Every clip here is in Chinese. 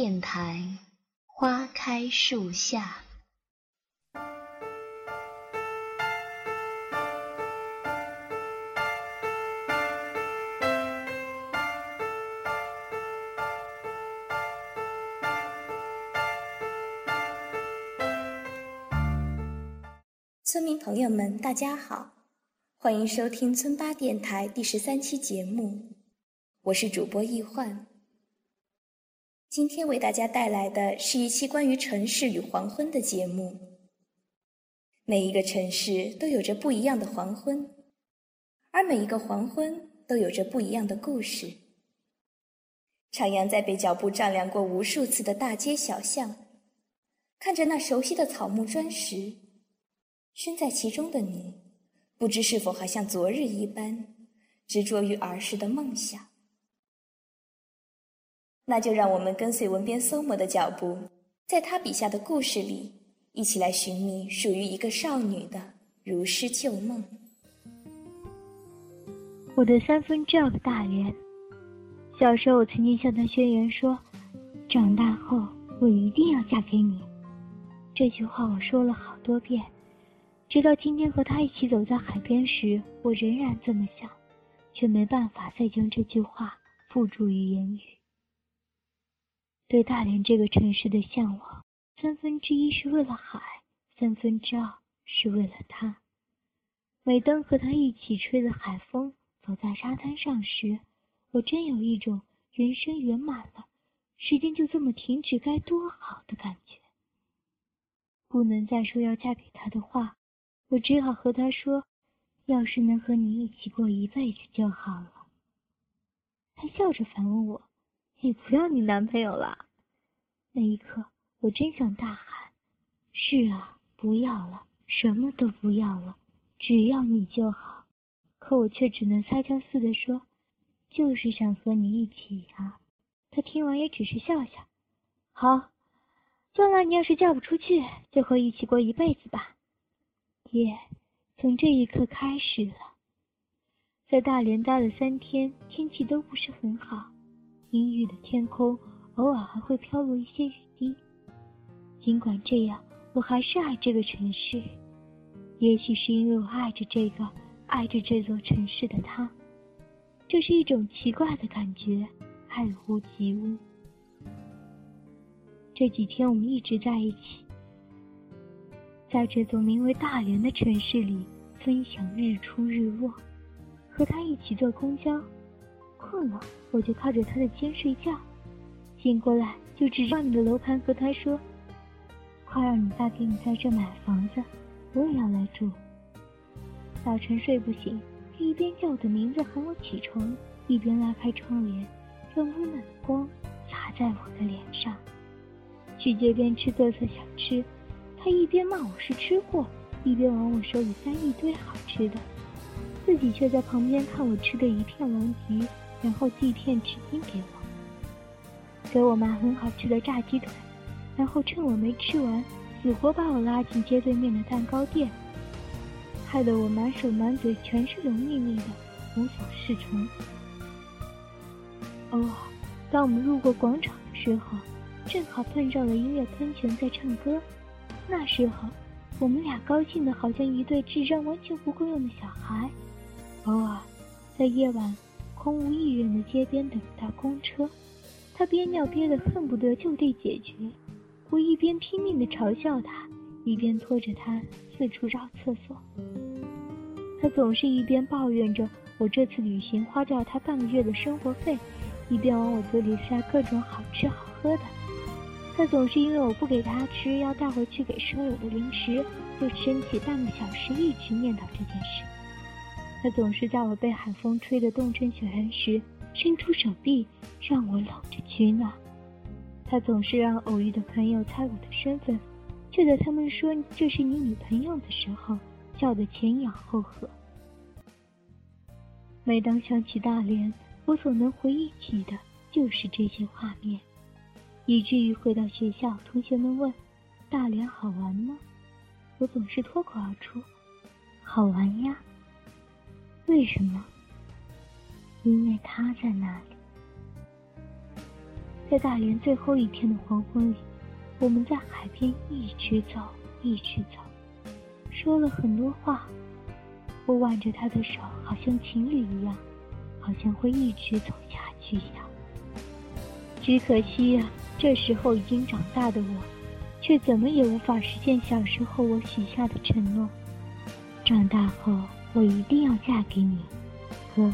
电台，花开树下。村民朋友们，大家好，欢迎收听村八电台第十三期节目，我是主播易幻。今天为大家带来的是一期关于城市与黄昏的节目。每一个城市都有着不一样的黄昏，而每一个黄昏都有着不一样的故事。徜徉在被脚步丈量过无数次的大街小巷，看着那熟悉的草木砖石。身在其中的你，不知是否还像昨日一般执着于儿时的梦想？那就让我们跟随文编搜摩的脚步，在他笔下的故事里，一起来寻觅属于一个少女的如诗旧梦。我的三分之二个大连，小时候我曾经向他宣言说，长大后我一定要嫁给你。这句话我说了好多遍。直到今天和他一起走在海边时，我仍然这么想，却没办法再将这句话付诸于言语。对大连这个城市的向往，三分之一是为了海，三分之二是为了他。每当和他一起吹着海风，走在沙滩上时，我真有一种人生圆满了，时间就这么停止该多好的感觉。不能再说要嫁给他的话。我只好和他说：“要是能和你一起过一辈子就好了。”他笑着反问我：“你不要你男朋友了？”那一刻，我真想大喊：“是啊，不要了，什么都不要了，只要你就好。”可我却只能撒娇似的说：“就是想和你一起啊。”他听完也只是笑笑：“好，将来你要是嫁不出去，就和一起过一辈子吧。”夜从这一刻开始了。在大连待了三天，天气都不是很好，阴郁的天空，偶尔还会飘落一些雨滴。尽管这样，我还是爱这个城市。也许是因为我爱着这个爱着这座城市的他，这是一种奇怪的感觉，爱屋及乌。这几天我们一直在一起。在这座名为大连的城市里，分享日出日落，和他一起坐公交，困了我就靠着他的肩睡觉，醒过来就指着你的楼盘和他说：“快让你爸给你在这买房子，我也要来住。”早晨睡不醒，他一边叫我的名字喊我起床，一边拉开窗帘，让温暖的光洒在我的脸上。去街边吃特色小吃。他一边骂我是吃货，一边往我手里塞一堆好吃的，自己却在旁边看我吃的一片狼藉，然后递片纸巾给我，给我买很好吃的炸鸡腿，然后趁我没吃完，死活把我拉进街对面的蛋糕店，害得我满手满嘴全是油腻腻的，无所适从。偶尔，当我们路过广场的时候，正好碰上了音乐喷泉在唱歌。那时候，我们俩高兴的好像一对智商完全不够用的小孩。偶尔，在夜晚空无一人的街边等到公车，他憋尿憋得恨不得就地解决。我一边拼命的嘲笑他，一边拖着他四处绕厕所。他总是一边抱怨着我这次旅行花掉他半个月的生活费，一边往我嘴里塞各种好吃好喝的。他总是因为我不给他吃要带回去给舍友的零食，就生气半个小时，一直念叨这件事。他总是在我被海风吹得冻成雪人时，伸出手臂让我搂着取暖。他总是让偶遇的朋友猜我的身份，却在他们说这是你女朋友的时候，笑得前仰后合。每当想起大连，我所能回忆起的就是这些画面。以至于回到学校，同学们问：“大连好玩吗？”我总是脱口而出：“好玩呀。”为什么？因为他在那里。在大连最后一天的黄昏里，我们在海边一直走，一直走，说了很多话。我挽着他的手，好像情侣一样，好像会一直走下去一样。只可惜呀，这时候已经长大的我，却怎么也无法实现小时候我许下的承诺。长大后，我一定要嫁给你，哥。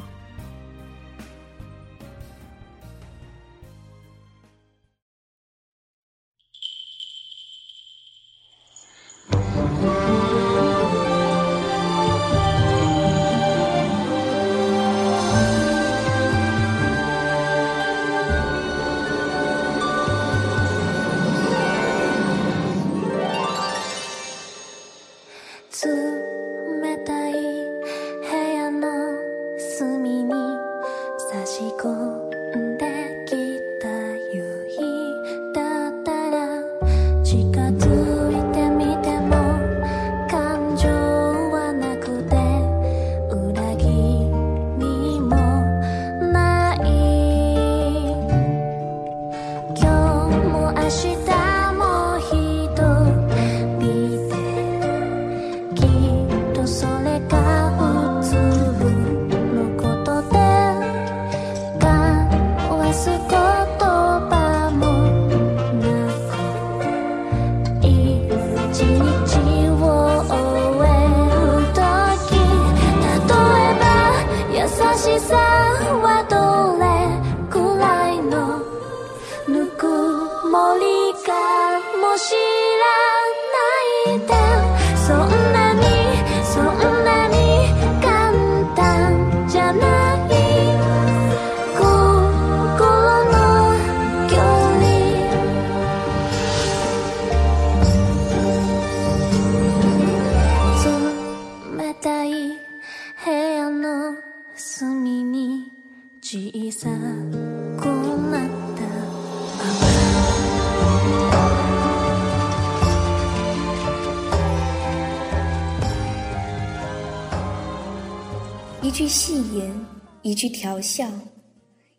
一句戏言，一句调笑，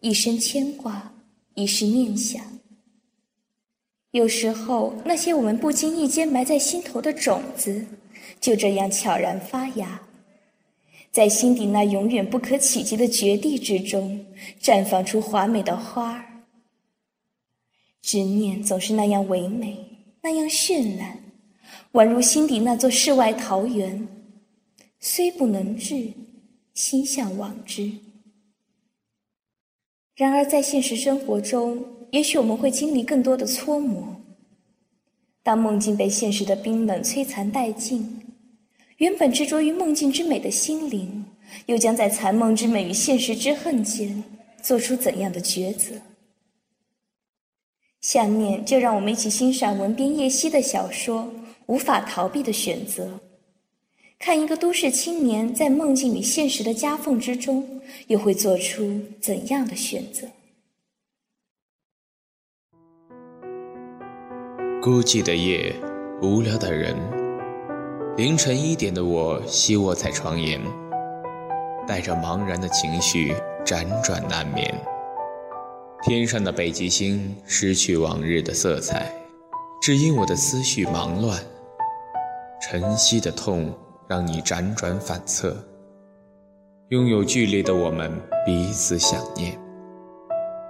一声牵挂，一世念想。有时候，那些我们不经意间埋在心头的种子，就这样悄然发芽，在心底那永远不可企及的绝地之中，绽放出华美的花儿。执念总是那样唯美，那样绚烂，宛如心底那座世外桃源，虽不能至。心向往之。然而，在现实生活中，也许我们会经历更多的搓磨。当梦境被现实的冰冷摧残殆尽，原本执着于梦境之美的心灵，又将在残梦之美与现实之恨间，做出怎样的抉择？下面就让我们一起欣赏文编叶希的小说《无法逃避的选择》。看一个都市青年在梦境与现实的夹缝之中，又会做出怎样的选择？孤寂的夜，无聊的人，凌晨一点的我息卧在床沿，带着茫然的情绪辗转难眠。天上的北极星失去往日的色彩，只因我的思绪忙乱，晨曦的痛。让你辗转反侧，拥有距离的我们彼此想念。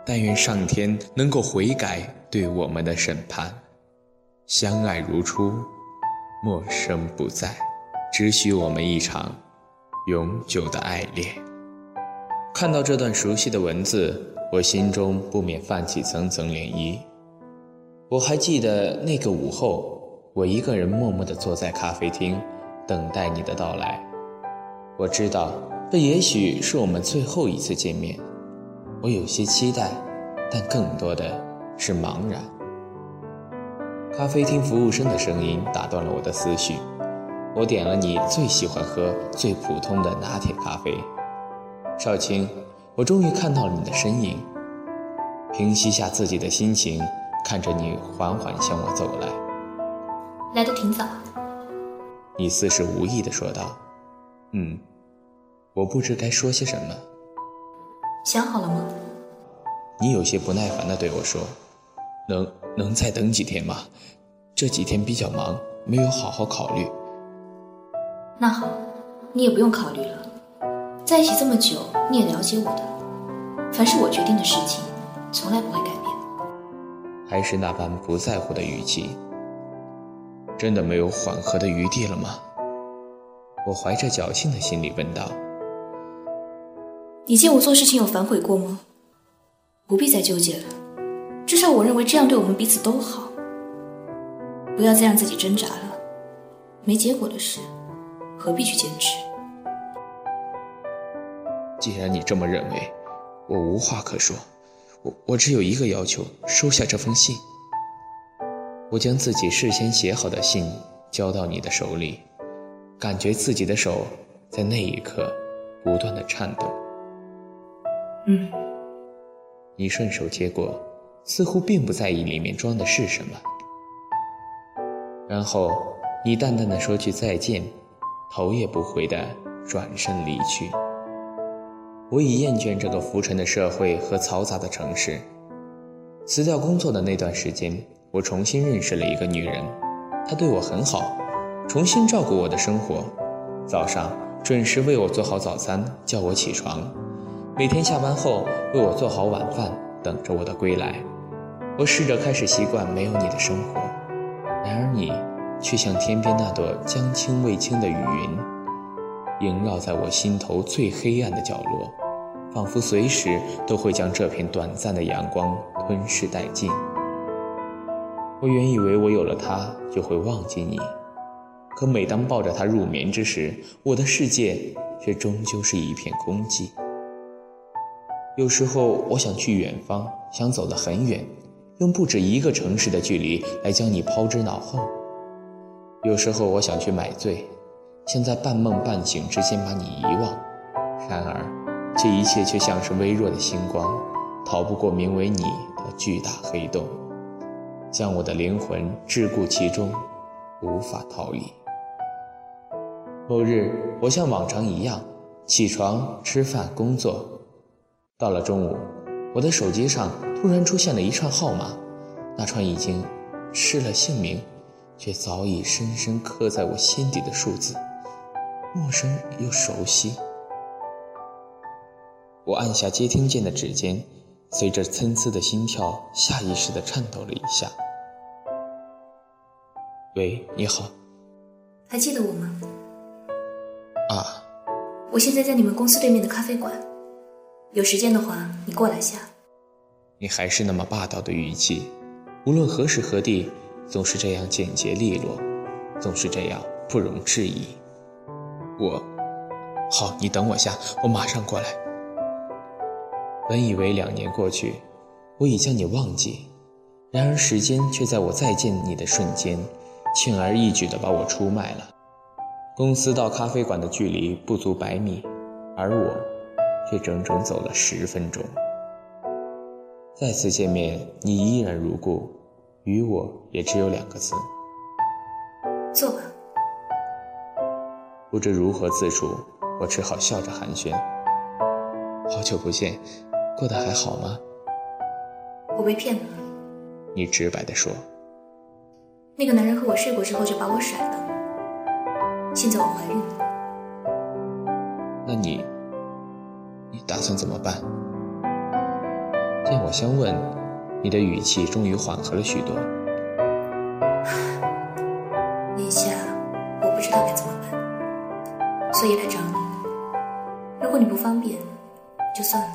但愿上天能够悔改对我们的审判，相爱如初，陌生不再，只许我们一场永久的爱恋。看到这段熟悉的文字，我心中不免泛起层层涟漪。我还记得那个午后，我一个人默默地坐在咖啡厅。等待你的到来，我知道这也许是我们最后一次见面。我有些期待，但更多的是茫然。咖啡厅服务生的声音打断了我的思绪。我点了你最喜欢喝、最普通的拿铁咖啡。少卿，我终于看到了你的身影。平息下自己的心情，看着你缓缓向我走来。来的挺早。你似是无意的说道：“嗯，我不知该说些什么。想好了吗？”你有些不耐烦的对我说：“能能再等几天吗？这几天比较忙，没有好好考虑。”那好，你也不用考虑了。在一起这么久，你也了解我的。凡是我决定的事情，从来不会改变。还是那般不在乎的语气。真的没有缓和的余地了吗？我怀着侥幸的心理问道。你见我做事情有反悔过吗？不必再纠结了，至少我认为这样对我们彼此都好。不要再让自己挣扎了，没结果的事，何必去坚持？既然你这么认为，我无话可说。我我只有一个要求：收下这封信。我将自己事先写好的信交到你的手里，感觉自己的手在那一刻不断的颤抖。嗯。你顺手接过，似乎并不在意里面装的是什么。然后你淡淡的说句再见，头也不回的转身离去。我已厌倦这个浮沉的社会和嘈杂的城市。辞掉工作的那段时间，我重新认识了一个女人，她对我很好，重新照顾我的生活，早上准时为我做好早餐，叫我起床。每天下班后为我做好晚饭，等着我的归来。我试着开始习惯没有你的生活，然而你却像天边那朵将清未清的雨云，萦绕在我心头最黑暗的角落，仿佛随时都会将这片短暂的阳光吞噬殆尽。我原以为我有了它就会忘记你，可每当抱着它入眠之时，我的世界却终究是一片空寂。有时候我想去远方，想走得很远，用不止一个城市的距离来将你抛之脑后。有时候我想去买醉，想在半梦半醒之间把你遗忘。然而，这一切却像是微弱的星光，逃不过名为你的巨大黑洞，将我的灵魂桎梏其中，无法逃离。某日，我像往常一样起床、吃饭、工作。到了中午，我的手机上突然出现了一串号码，那串已经失了姓名，却早已深深刻在我心底的数字，陌生又熟悉。我按下接听键的指尖，随着参差的心跳，下意识地颤抖了一下。喂，你好，还记得我吗？啊，我现在在你们公司对面的咖啡馆。有时间的话，你过来下。你还是那么霸道的语气，无论何时何地，总是这样简洁利落，总是这样不容置疑。我，好，你等我下，我马上过来。本以为两年过去，我已将你忘记，然而时间却在我再见你的瞬间，轻而易举地把我出卖了。公司到咖啡馆的距离不足百米，而我。却整整走了十分钟。再次见面，你依然如故，与我也只有两个字：坐吧。不知如何自处，我只好笑着寒暄：“好久不见，过得还好吗？”我被骗了。你直白地说：“那个男人和我睡过之后就把我甩了，现在我怀孕了。”那你？你打算怎么办？见我相问，你的语气终于缓和了许多。眼下我不知道该怎么办，所以来找你。如果你不方便，就算了。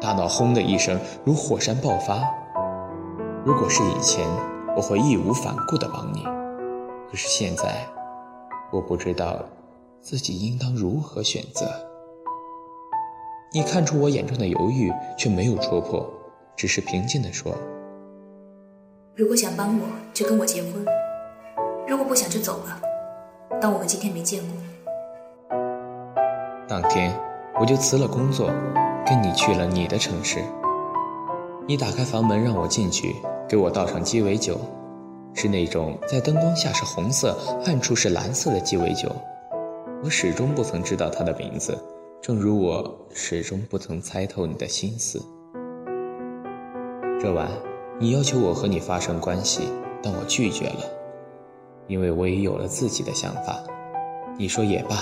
大脑轰的一声，如火山爆发。如果是以前，我会义无反顾地帮你。可是现在，我不知道自己应当如何选择。你看出我眼中的犹豫，却没有戳破，只是平静地说：“如果想帮我，就跟我结婚；如果不想，就走吧。当我们今天没见过。”当天，我就辞了工作，跟你去了你的城市。你打开房门让我进去，给我倒上鸡尾酒，是那种在灯光下是红色，暗处是蓝色的鸡尾酒。我始终不曾知道它的名字。正如我始终不曾猜透你的心思，这晚，你要求我和你发生关系，但我拒绝了，因为我也有了自己的想法。你说也罢，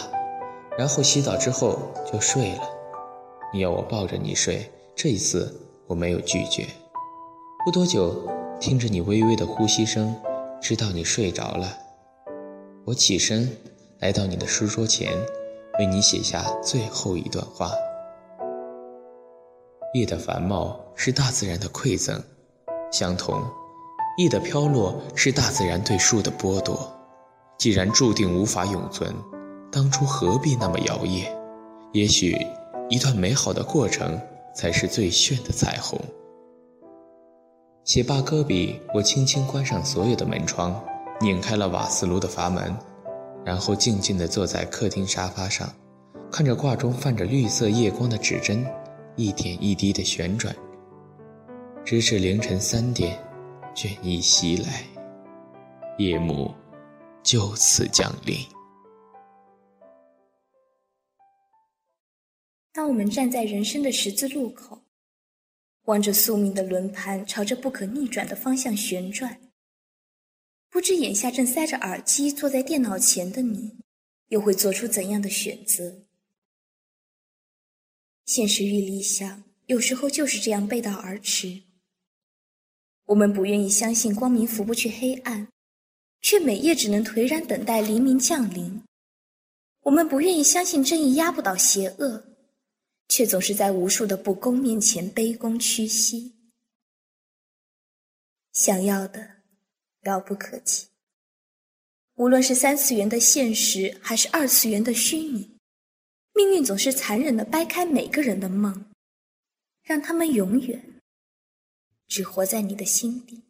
然后洗澡之后就睡了。你要我抱着你睡，这一次我没有拒绝。不多久，听着你微微的呼吸声，知道你睡着了。我起身，来到你的书桌前，为你写下最后一段话。叶的繁茂是大自然的馈赠，相同，叶的飘落是大自然对树的剥夺。既然注定无法永存，当初何必那么摇曳？也许，一段美好的过程才是最炫的彩虹。写罢搁笔，我轻轻关上所有的门窗，拧开了瓦斯炉的阀门，然后静静地坐在客厅沙发上，看着挂中泛着绿色夜光的指针。一点一滴的旋转，直至凌晨三点，倦意袭来，夜幕就此降临。当我们站在人生的十字路口，望着宿命的轮盘朝着不可逆转的方向旋转，不知眼下正塞着耳机坐在电脑前的你，又会做出怎样的选择？现实与理想有时候就是这样背道而驰。我们不愿意相信光明拂不去黑暗，却每夜只能颓然等待黎明降临。我们不愿意相信正义压不倒邪恶，却总是在无数的不公面前卑躬屈膝。想要的遥不可及，无论是三次元的现实，还是二次元的虚拟。命运总是残忍的掰开每个人的梦，让他们永远只活在你的心底。